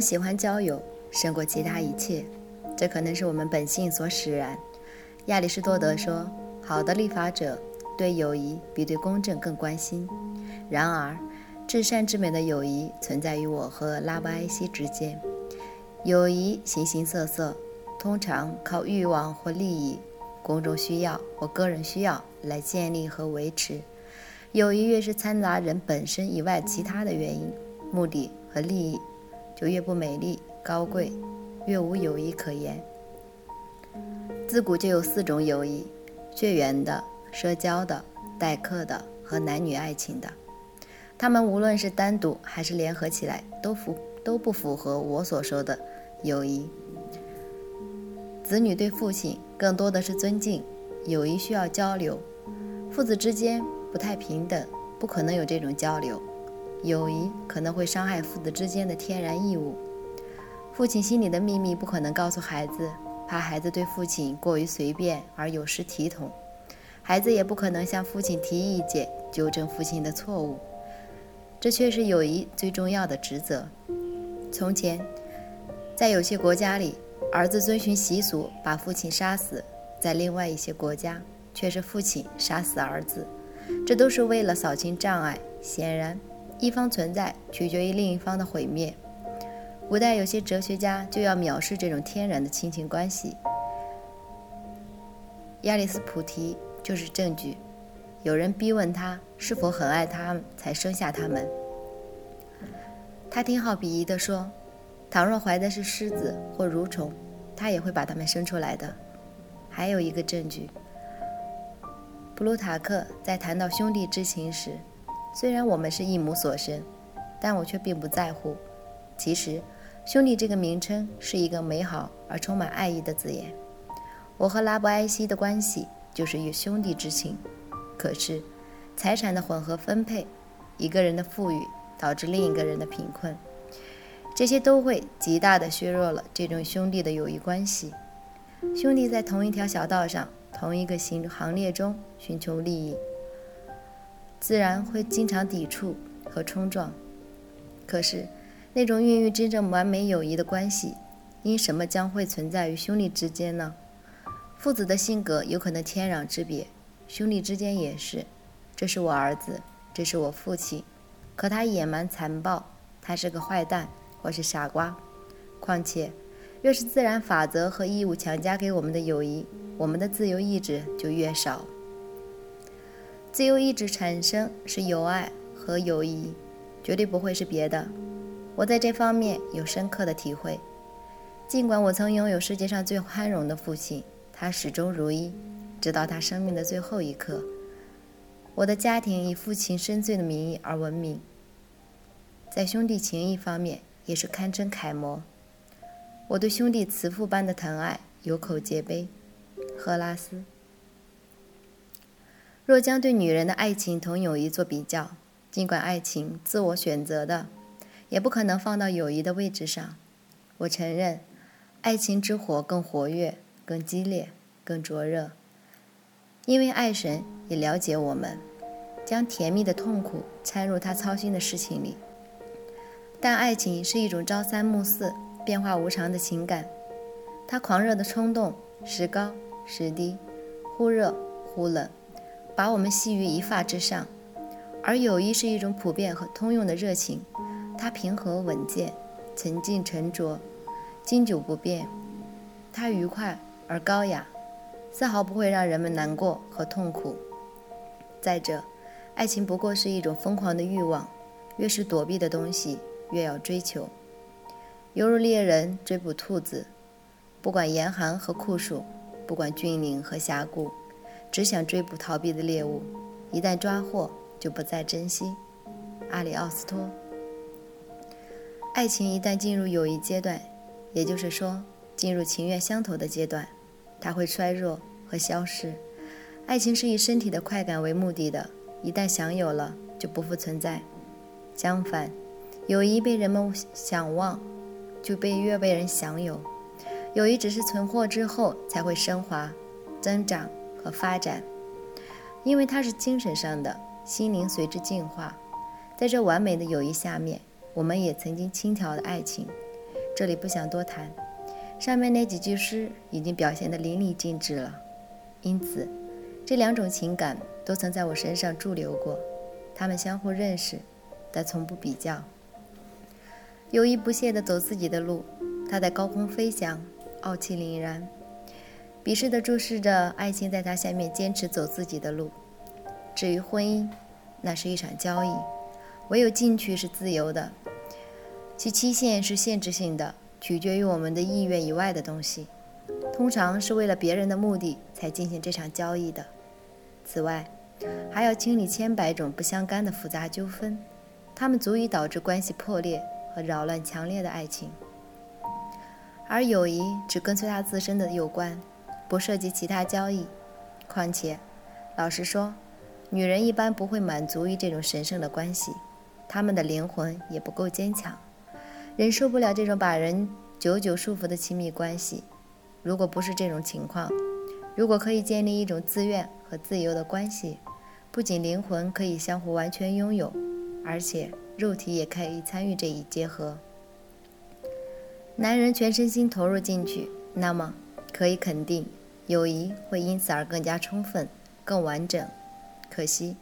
喜欢交友胜过其他一切，这可能是我们本性所使然。亚里士多德说：“好的立法者对友谊比对公正更关心。”然而，至善至美的友谊存在于我和拉布埃西之间。友谊形形色色，通常靠欲望或利益、公众需要或个人需要来建立和维持。友谊越是掺杂人本身以外其他的原因。目的和利益就越不美丽高贵，越无友谊可言。自古就有四种友谊：血缘的、社交的、待客的和男女爱情的。他们无论是单独还是联合起来，都符都不符合我所说的友谊。子女对父亲更多的是尊敬，友谊需要交流。父子之间不太平等，不可能有这种交流。友谊可能会伤害父子之间的天然义务。父亲心里的秘密不可能告诉孩子，怕孩子对父亲过于随便而有失体统。孩子也不可能向父亲提意见，纠正父亲的错误。这却是友谊最重要的职责。从前，在有些国家里，儿子遵循习俗把父亲杀死；在另外一些国家，却是父亲杀死儿子。这都是为了扫清障碍。显然。一方存在取决于另一方的毁灭。古代有些哲学家就要藐视这种天然的亲情关系。亚里斯普提就是证据。有人逼问他是否很爱他才生下他们，他挺好鄙夷地说：“倘若怀的是狮子或蠕虫，他也会把他们生出来的。”还有一个证据，布鲁塔克在谈到兄弟之情时。虽然我们是一母所生，但我却并不在乎。其实，兄弟这个名称是一个美好而充满爱意的字眼。我和拉布埃西的关系就是一兄弟之情。可是，财产的混合分配，一个人的富裕导致另一个人的贫困，这些都会极大地削弱了这种兄弟的友谊关系。兄弟在同一条小道上，同一个行行列中寻求利益。自然会经常抵触和冲撞，可是那种孕育真正完美友谊的关系，因什么将会存在于兄弟之间呢？父子的性格有可能天壤之别，兄弟之间也是。这是我儿子，这是我父亲，可他野蛮残暴，他是个坏蛋或是傻瓜。况且，越是自然法则和义务强加给我们的友谊，我们的自由意志就越少。自由意志产生是友爱和友谊，绝对不会是别的。我在这方面有深刻的体会。尽管我曾拥有世界上最宽容的父亲，他始终如一，直到他生命的最后一刻。我的家庭以父亲深邃的名义而闻名，在兄弟情谊方面也是堪称楷模。我对兄弟慈父般的疼爱有口皆碑。赫拉斯。若将对女人的爱情同友谊做比较，尽管爱情自我选择的，也不可能放到友谊的位置上。我承认，爱情之火更活跃、更激烈、更灼热，因为爱神也了解我们，将甜蜜的痛苦掺入他操心的事情里。但爱情是一种朝三暮四、变化无常的情感，它狂热的冲动时高时低，忽热忽冷。把我们系于一发之上，而友谊是一种普遍和通用的热情，它平和稳健，沉静沉着，经久不变。它愉快而高雅，丝毫不会让人们难过和痛苦。再者，爱情不过是一种疯狂的欲望，越是躲避的东西，越要追求，犹如猎人追捕兔子，不管严寒和酷暑，不管峻岭和峡谷。只想追捕逃避的猎物，一旦抓获就不再珍惜。阿里奥斯托。爱情一旦进入友谊阶段，也就是说进入情愿相投的阶段，它会衰弱和消失。爱情是以身体的快感为目的的，一旦享有了，就不复存在。相反，友谊被人们想望，就被越被人享有。友谊只是存货之后才会升华、增长和发展，因为它是精神上的，心灵随之进化。在这完美的友谊下面，我们也曾经轻佻的爱情，这里不想多谈。上面那几句诗已经表现得淋漓尽致了，因此，这两种情感都曾在我身上驻留过，他们相互认识，但从不比较。友谊不懈地走自己的路，它在高空飞翔。傲气凛然，鄙视地注视着爱情在他下面坚持走自己的路。至于婚姻，那是一场交易，唯有进去是自由的，其期限是限制性的，取决于我们的意愿以外的东西。通常是为了别人的目的才进行这场交易的。此外，还要清理千百种不相干的复杂纠纷，它们足以导致关系破裂和扰乱强烈的爱情。而友谊只跟随他自身的有关，不涉及其他交易。况且，老实说，女人一般不会满足于这种神圣的关系，她们的灵魂也不够坚强，忍受不了这种把人久久束缚的亲密关系。如果不是这种情况，如果可以建立一种自愿和自由的关系，不仅灵魂可以相互完全拥有，而且肉体也可以参与这一结合。男人全身心投入进去，那么可以肯定，友谊会因此而更加充分、更完整。可惜，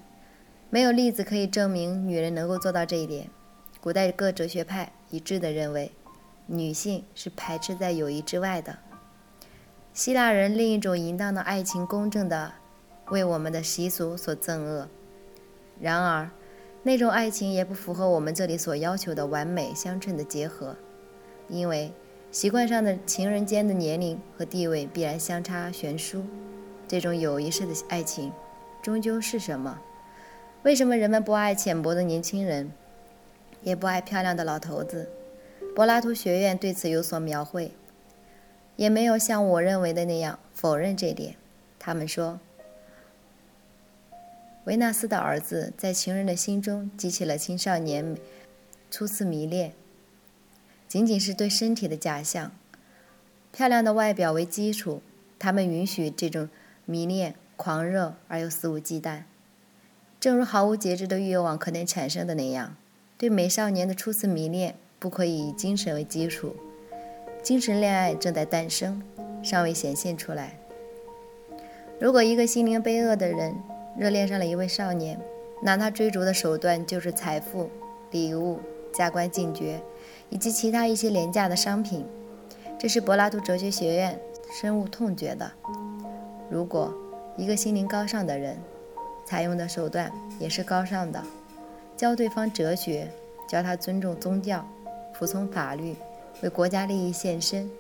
没有例子可以证明女人能够做到这一点。古代各哲学派一致地认为，女性是排斥在友谊之外的。希腊人另一种淫荡的爱情，公正地为我们的习俗所憎恶。然而，那种爱情也不符合我们这里所要求的完美相称的结合。因为习惯上的情人间的年龄和地位必然相差悬殊，这种友谊式的爱情，终究是什么？为什么人们不爱浅薄的年轻人，也不爱漂亮的老头子？柏拉图学院对此有所描绘，也没有像我认为的那样否认这点。他们说，维纳斯的儿子在情人的心中激起了青少年初次迷恋。仅仅是对身体的假象，漂亮的外表为基础，他们允许这种迷恋、狂热而又肆无忌惮，正如毫无节制的欲望可能产生的那样。对美少年的初次迷恋不可以以精神为基础，精神恋爱正在诞生，尚未显现出来。如果一个心灵悲恶的人热恋上了一位少年，那他追逐的手段就是财富、礼物、加官进爵。以及其他一些廉价的商品，这是柏拉图哲学学院深恶痛绝的。如果一个心灵高尚的人，采用的手段也是高尚的，教对方哲学，教他尊重宗教，服从法律，为国家利益献身，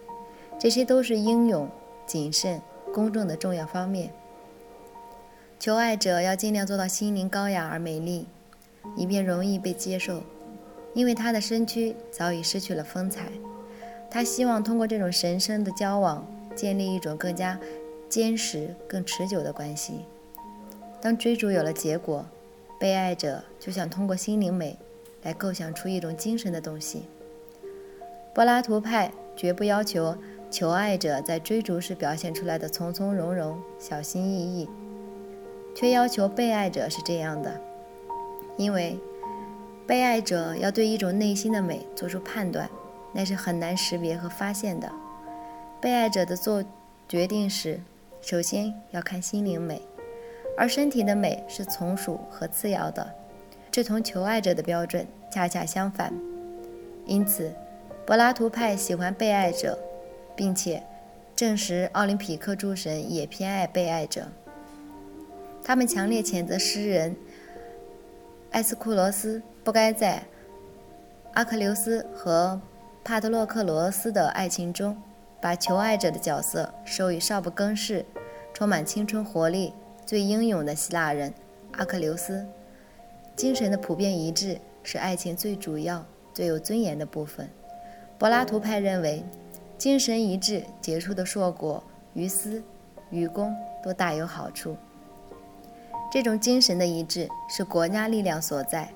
这些都是英勇、谨慎、公正的重要方面。求爱者要尽量做到心灵高雅而美丽，以便容易被接受。因为他的身躯早已失去了风采，他希望通过这种神圣的交往，建立一种更加坚实、更持久的关系。当追逐有了结果，被爱者就想通过心灵美来构想出一种精神的东西。柏拉图派绝不要求求爱者在追逐时表现出来的从从容容、小心翼翼，却要求被爱者是这样的，因为。被爱者要对一种内心的美做出判断，那是很难识别和发现的。被爱者的做决定时，首先要看心灵美，而身体的美是从属和次要的，这同求爱者的标准恰恰相反。因此，柏拉图派喜欢被爱者，并且证实奥林匹克诸神也偏爱被爱者。他们强烈谴责诗人埃斯库罗斯。不该在阿克琉斯和帕特洛克罗斯的爱情中，把求爱者的角色授予少不更事、充满青春活力、最英勇的希腊人阿克琉斯。精神的普遍一致是爱情最主要、最有尊严的部分。柏拉图派认为，精神一致结出的硕果，于私于公都大有好处。这种精神的一致是国家力量所在，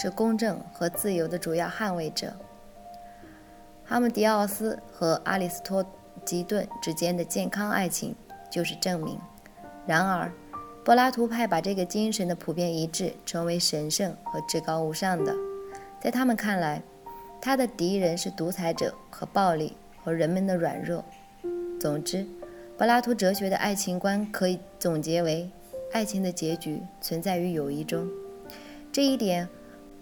是公正和自由的主要捍卫者。哈姆迪奥斯和阿里斯托吉顿之间的健康爱情就是证明。然而，柏拉图派把这个精神的普遍一致称为神圣和至高无上的。在他们看来，他的敌人是独裁者和暴力和人们的软弱。总之，柏拉图哲学的爱情观可以总结为：爱情的结局存在于友谊中。这一点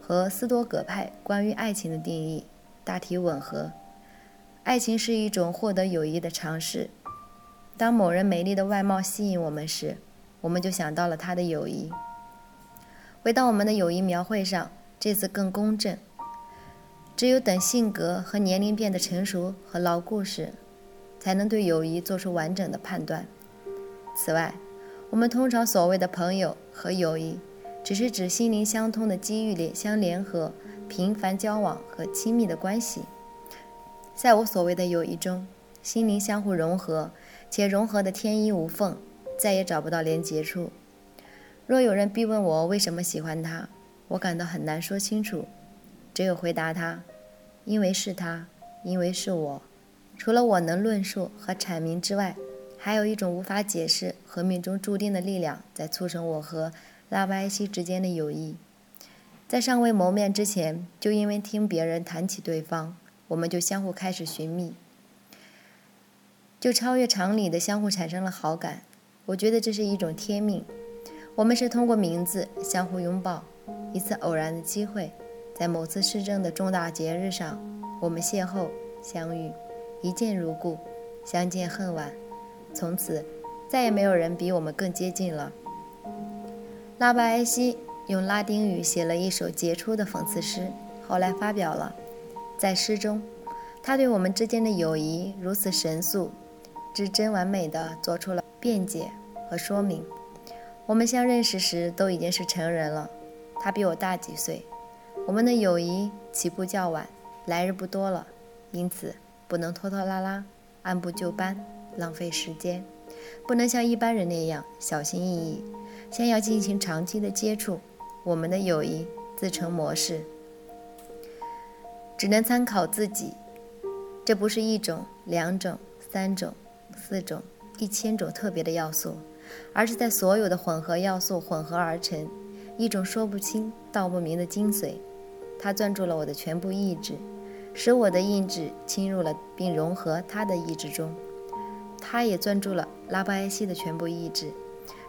和斯多葛派关于爱情的定义大体吻合。爱情是一种获得友谊的尝试。当某人美丽的外貌吸引我们时，我们就想到了他的友谊。回到我们的友谊描绘上，这次更公正。只有等性格和年龄变得成熟和牢固时，才能对友谊做出完整的判断。此外，我们通常所谓的朋友和友谊，只是指心灵相通的机遇里相联合、频繁交往和亲密的关系。在我所谓的友谊中，心灵相互融合。且融合的天衣无缝，再也找不到连结处。若有人逼问我为什么喜欢他，我感到很难说清楚，只有回答他：因为是他，因为是我。除了我能论述和阐明之外，还有一种无法解释和命中注定的力量在促成我和拉巴埃西之间的友谊。在尚未谋面之前，就因为听别人谈起对方，我们就相互开始寻觅。就超越常理的相互产生了好感，我觉得这是一种天命。我们是通过名字相互拥抱，一次偶然的机会，在某次市政的重大节日上，我们邂逅相遇，一见如故，相见恨晚，从此再也没有人比我们更接近了。拉巴埃西用拉丁语写了一首杰出的讽刺诗，后来发表了。在诗中，他对我们之间的友谊如此神速。至真完美的做出了辩解和说明。我们相认识时都已经是成人了，他比我大几岁。我们的友谊起步较晚，来日不多了，因此不能拖拖拉拉、按部就班、浪费时间，不能像一般人那样小心翼翼。先要进行长期的接触，我们的友谊自成模式，只能参考自己。这不是一种、两种、三种。四种、一千种特别的要素，而是在所有的混合要素混合而成一种说不清道不明的精髓。它攥住了我的全部意志，使我的意志侵入了并融合他的意志中。他也攥住了拉巴埃西的全部意志，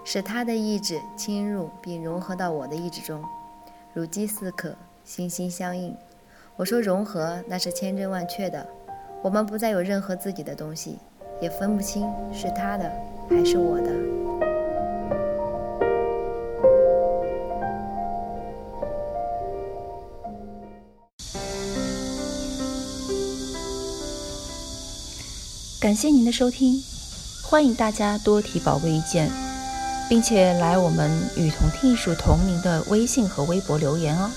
使他的意志侵入并融合到我的意志中，如饥似渴，心心相印。我说融合，那是千真万确的。我们不再有任何自己的东西。也分不清是他的还是我的。感谢您的收听，欢迎大家多提宝贵意见，并且来我们与同听艺术同名的微信和微博留言哦。